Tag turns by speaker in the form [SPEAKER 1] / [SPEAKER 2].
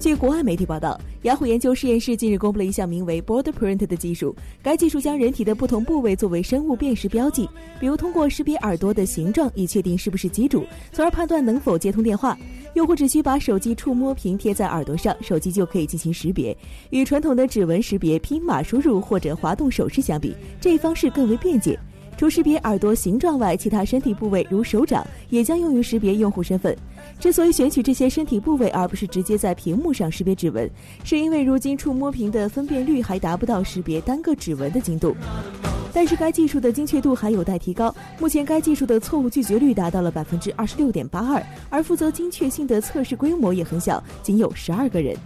[SPEAKER 1] 据国外媒体报道，雅虎研究实验室近日公布了一项名为 BorderPrint 的技术。该技术将人体的不同部位作为生物辨识标记，比如通过识别耳朵的形状以确定是不是机主，从而判断能否接通电话；用户只需把手机触摸屏贴在耳朵上，手机就可以进行识别。与传统的指纹识别、拼码输入或者滑动手势相比，这一方式更为便捷。除识别耳朵形状外，其他身体部位如手掌也将用于识别用户身份。之所以选取这些身体部位，而不是直接在屏幕上识别指纹，是因为如今触摸屏的分辨率还达不到识别单个指纹的精度。但是该技术的精确度还有待提高。目前该技术的错误拒绝率达到了百分之二十六点八二，而负责精确性的测试规模也很小，仅有十二个人。